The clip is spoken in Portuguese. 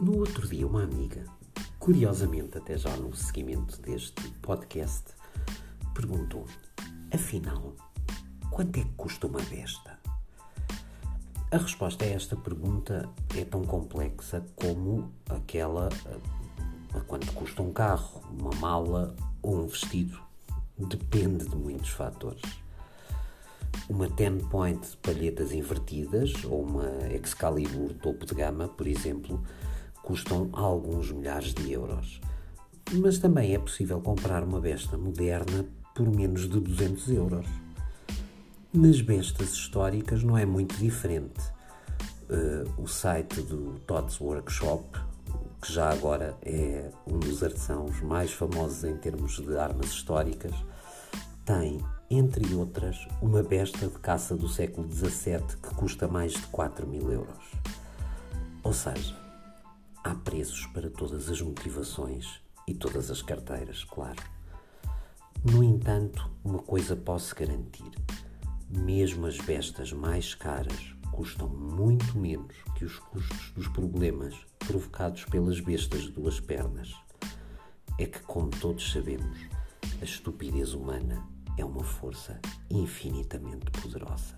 No outro dia, uma amiga, curiosamente até já no seguimento deste podcast, perguntou: afinal, quanto é que custa uma besta? A resposta a esta pergunta é tão complexa como aquela a quanto custa um carro, uma mala ou um vestido. Depende de muitos fatores. Uma 10 point de palhetas invertidas ou uma Excalibur topo de gama, por exemplo, custam alguns milhares de euros. Mas também é possível comprar uma besta moderna por menos de 200 euros. Nas bestas históricas não é muito diferente. Uh, o site do Todd's Workshop, que já agora é um dos artesãos mais famosos em termos de armas históricas, tem, entre outras, uma besta de caça do século XVII que custa mais de 4 mil euros. Ou seja, Há preços para todas as motivações e todas as carteiras, claro. No entanto, uma coisa posso garantir: mesmo as bestas mais caras custam muito menos que os custos dos problemas provocados pelas bestas de duas pernas. É que, como todos sabemos, a estupidez humana é uma força infinitamente poderosa.